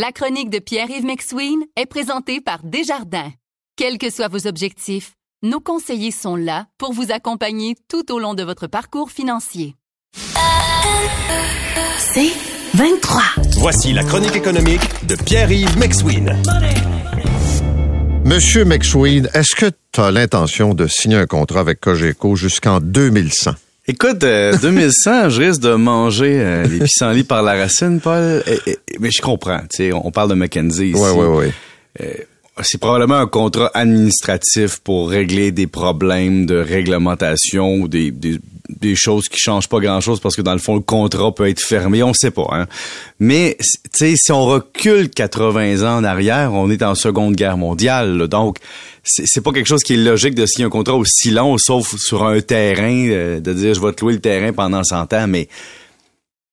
La chronique de Pierre-Yves McSween est présentée par Desjardins. Quels que soient vos objectifs, nos conseillers sont là pour vous accompagner tout au long de votre parcours financier. C'est 23. Voici la chronique économique de Pierre-Yves McSween. Monsieur McSween, est-ce que tu as l'intention de signer un contrat avec Cogeco jusqu'en 2100? Écoute, euh, 2100, je risque de manger euh, les pissenlits par la racine, Paul. Et- et- mais je comprends, tu sais, on parle de McKenzie ici. Oui, oui, oui. C'est probablement un contrat administratif pour régler des problèmes de réglementation ou des, des, des choses qui changent pas grand-chose parce que dans le fond, le contrat peut être fermé, on sait pas. Hein? Mais, si on recule 80 ans en arrière, on est en Seconde Guerre mondiale. là. donc, c'est c'est pas quelque chose qui est logique de signer un contrat aussi long, sauf sur un terrain, euh, de dire je vais te louer le terrain pendant 100 ans, mais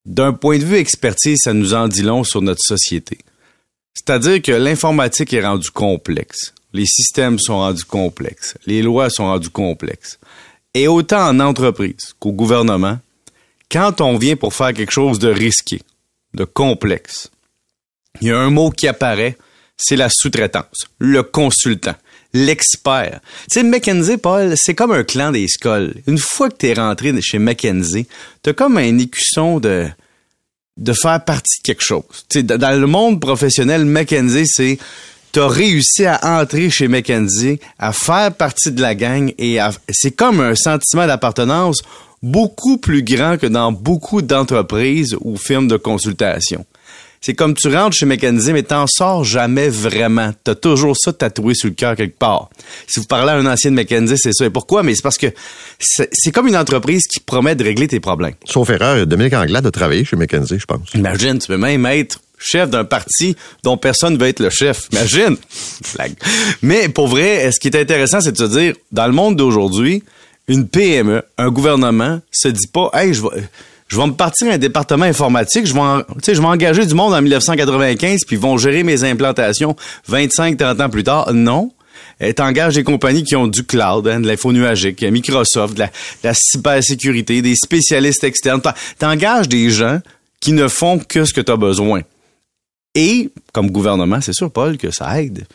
d'un point de vue expertise, ça nous en dit long sur notre société. C'est-à-dire que l'informatique est rendue complexe. Les systèmes sont rendus complexes. Les lois sont rendues complexes. Et autant en entreprise qu'au gouvernement, quand on vient pour faire quelque chose de risqué, de complexe, il y a un mot qui apparaît, c'est la sous-traitance, le consultant, l'expert. Tu sais, McKinsey, Paul, c'est comme un clan des scoles. Une fois que tu es rentré chez McKinsey, tu as comme un écusson de de faire partie de quelque chose. Tu dans le monde professionnel, McKenzie, c'est t'as réussi à entrer chez McKenzie, à faire partie de la gang et à- c'est comme un sentiment d'appartenance beaucoup plus grand que dans beaucoup d'entreprises ou firmes de consultation. C'est comme tu rentres chez McKenzie, mais t'en sors jamais vraiment. T'as toujours ça tatoué sur le cœur quelque part. Si vous parlez à un ancien de McKenzie, c'est ça. Et pourquoi? Mais c'est parce que c'est c'est comme une entreprise qui promet de régler tes problèmes. Sauf erreur, Dominique Anglade a travaillé chez McKenzie, je pense. Imagine, tu peux même être chef d'un parti dont personne ne veut être le chef. Imagine. Mais pour vrai, ce qui est intéressant, c'est de se dire, dans le monde d'aujourd'hui, une PME, un gouvernement, se dit pas, hey, je vais, je vais me partir un département informatique, je vais, je vais engager du monde en 1995, puis ils vont gérer mes implantations 25, 30 ans plus tard. Non. Euh, T'engages des compagnies qui ont du cloud, hein, de l'info nuagique, Microsoft, de la, de cybersécurité, des spécialistes externes. T'en- T'engages des gens qui ne font que ce que tu as besoin. Et, comme gouvernement, c'est sûr, Paul, que ça aide.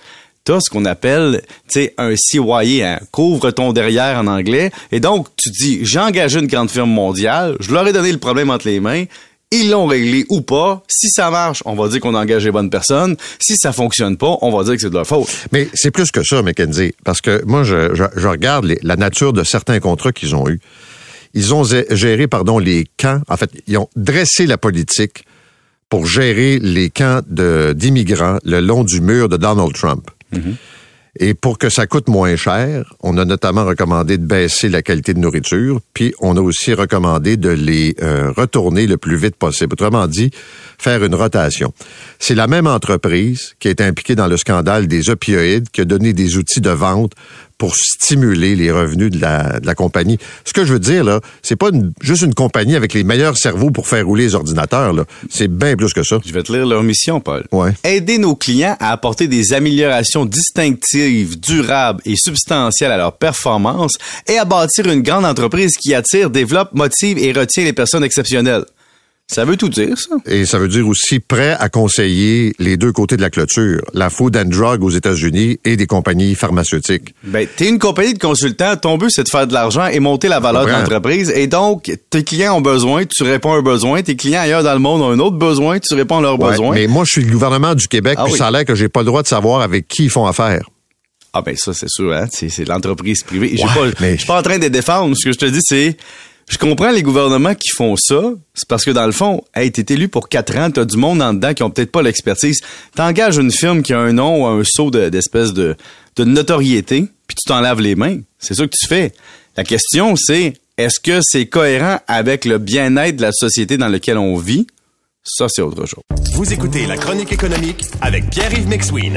T'as ce qu'on appelle, tu sais, un CYA, hein, couvre ton derrière en anglais. Et donc, tu dis, j'ai engagé une grande firme mondiale, je leur ai donné le problème entre les mains, ils l'ont réglé ou pas. Si ça marche, on va dire qu'on a engagé les bonnes personnes. Si ça fonctionne pas, on va dire que c'est de leur faute. Mais c'est plus que ça, McKenzie, parce que moi, je, regarde la nature de certains contrats qu'ils ont eus. Ils ont géré, pardon, les camps. En fait, ils ont dressé la politique pour gérer les camps d'immigrants le long du mur de Donald Trump. Et pour que ça coûte moins cher, on a notamment recommandé de baisser la qualité de nourriture, puis on a aussi recommandé de les euh, retourner le plus vite possible. Autrement dit, faire une rotation. C'est la même entreprise qui est impliquée dans le scandale des opioïdes qui a donné des outils de vente pour stimuler les revenus de la, de la compagnie. Ce que je veux dire, là, c'est pas une- juste une compagnie avec les meilleurs cerveaux pour faire rouler les ordinateurs, là. C'est bien plus que ça. Je vais te lire leur mission, Paul. Ouais. Aider nos clients à apporter des améliorations distinctives, durables et substantielles à leur performance et à bâtir une grande entreprise qui attire, développe, motive et retient les personnes exceptionnelles. Ça veut tout dire, ça? Et ça veut dire aussi prêt à conseiller les deux côtés de la clôture, la Food and Drug aux États-Unis et des compagnies pharmaceutiques. Ben, t'es une compagnie de consultants, ton but c'est de faire de l'argent et monter la valeur de l'entreprise. Et donc, tes clients ont besoin, tu réponds à un besoin. Tes clients ailleurs dans le monde ont un autre besoin, tu réponds à leurs Ouais, besoins. Mais moi, je suis le gouvernement du Québec, Ah puis oui. ça a l'air que j'ai pas le droit de savoir avec qui ils font affaire. Ah ben ça c'est sûr, hein? c'est l'entreprise privée. Pas, mais- Je suis pas en train de les défendre. Ce que je te dis, c'est je comprends les gouvernements qui font ça. C'est parce que dans le fond, hey, t'es élu pour quatre ans, t'as du monde en dedans qui ont peut-être pas l'expertise. T'engages une firme qui a un nom ou un saut de- d'espèce de, de notoriété, puis tu t'en laves les mains. C'est ça que tu fais. La question, c'est est-ce que c'est cohérent avec le bien-être de la société dans laquelle on vit? Ça, c'est autre chose. Vous écoutez la chronique économique avec Pierre-Yves McSween.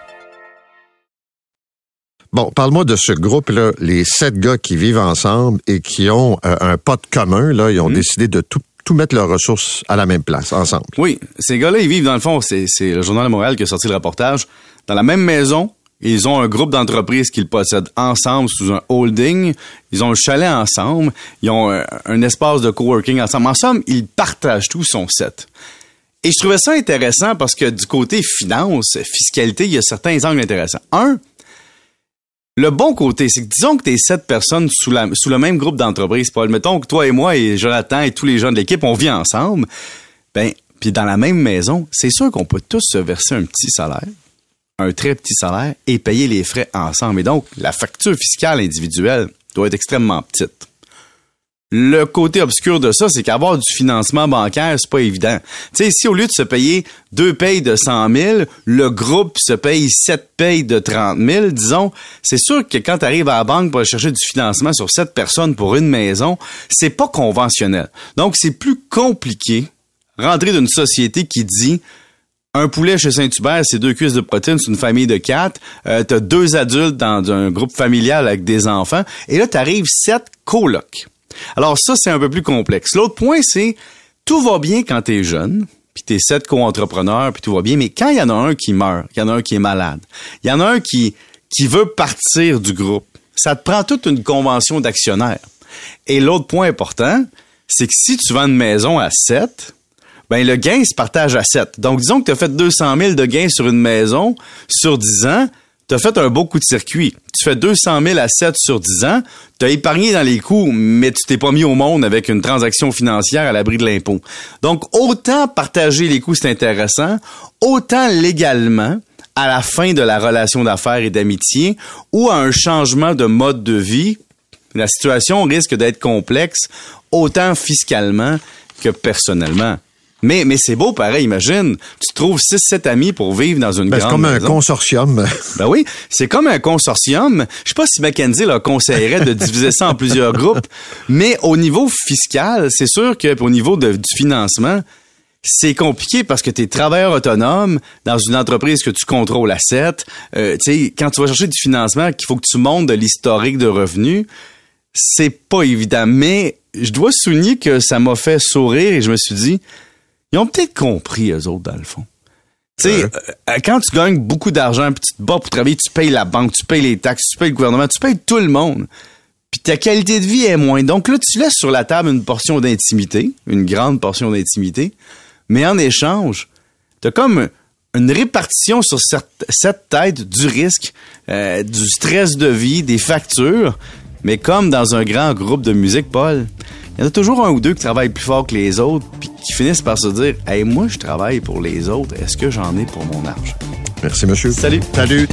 Bon, parle-moi de ce groupe-là, les sept gars qui vivent ensemble et qui ont euh, un pote commun. Là, ils ont Mhm. décidé de tout, tout mettre leurs ressources à la même place, ensemble. Oui, ces gars-là, ils vivent dans le fond, c'est le Journal de Montréal qui a sorti le reportage, dans la même maison. Ils ont un groupe d'entreprises qu'ils possèdent ensemble sous un holding. Ils ont un chalet ensemble. Ils ont un, un espace de coworking ensemble. En somme, ils partagent tout, ils sont sept. Et je trouvais ça intéressant parce que du côté finance, fiscalité, il y a certains angles intéressants. Un, le bon côté, c'est que disons que tu es sept personnes sous le même groupe d'entreprise, Paul. Mettons que toi et moi et Jonathan et tous les gens de l'équipe, on vit ensemble. Ben, puis dans la même maison, c'est sûr qu'on peut tous se verser un petit salaire, un très petit salaire, et payer les frais ensemble. Et donc, la facture fiscale individuelle doit être extrêmement petite. Le côté obscur de ça, c'est qu'avoir du financement bancaire, c'est pas évident. Tu sais, si au lieu de se payer deux payes de 100 000, le groupe se paye sept payes de 30 000, disons, c'est sûr que quand tu arrives à la banque pour chercher du financement sur sept personnes pour une maison, c'est pas conventionnel. Donc, c'est plus compliqué rentrer d'une société qui dit un poulet chez Saint-Hubert, c'est deux cuisses de protéines, c'est une famille de quatre. Euh, t'as deux adultes dans un groupe familial avec des enfants. Et là, t'arrives sept colocs. Alors ça, c'est un peu plus complexe. L'autre point, c'est tout va bien quand t'es jeune, puis t'es sept co-entrepreneurs, puis tout va bien, mais quand il y en a un qui meurt, il y en a un qui est malade, il y en a un qui, veut partir du groupe, ça te prend toute une convention d'actionnaires. Et l'autre point important, c'est que si tu vends une maison à 7, ben le gain se partage à 7. Donc disons que tu as fait 200 000 de gains sur une maison sur 10 ans, tu as fait un beau coup de circuit. Tu fais 200 000 à 7 sur 10 ans, tu as épargné dans les coûts, mais tu t'es pas mis au monde avec une transaction financière à l'abri de l'impôt. Donc autant partager les coûts, c'est intéressant, autant légalement, à la fin de la relation d'affaires et d'amitié, ou à un changement de mode de vie, la situation risque d'être complexe, autant fiscalement que personnellement. Mais, mais c'est beau, pareil, imagine. Tu trouves 6-7 amis pour vivre dans une Ben, c'est grande comme un consortium. Ben oui, c'est comme un consortium. Je sais pas si McKenzie leur conseillerait de diviser ça en plusieurs groupes, mais au niveau fiscal, c'est sûr que au niveau de- du financement, c'est compliqué parce que tu es travailleur autonome dans une entreprise que tu contrôles à 7. Euh, tu sais, quand tu vas chercher du financement, qu'il faut que tu montes de l'historique de revenus, c'est pas évident. Mais je dois souligner que ça m'a fait sourire et je me suis dit, ils ont peut-être compris, eux autres, dans le fond. Tu sais, euh, quand tu gagnes beaucoup d'argent, puis tu te bats pour travailler, tu payes la banque, tu payes les taxes, tu payes le gouvernement, tu payes tout le monde. Puis ta qualité de vie est moins. Donc là, tu laisses sur la table une portion d'intimité, une grande portion d'intimité, mais en échange, t'as comme une répartition sur cette, cette tête du risque, euh, du stress de vie, des factures. Mais comme dans un grand groupe de musique, Paul, il y en a toujours un ou deux qui travaillent plus fort que les autres, qui finissent par se dire Hey, moi, je travaille pour les autres, est-ce que j'en ai pour mon argent? Merci, monsieur. Salut. Salut.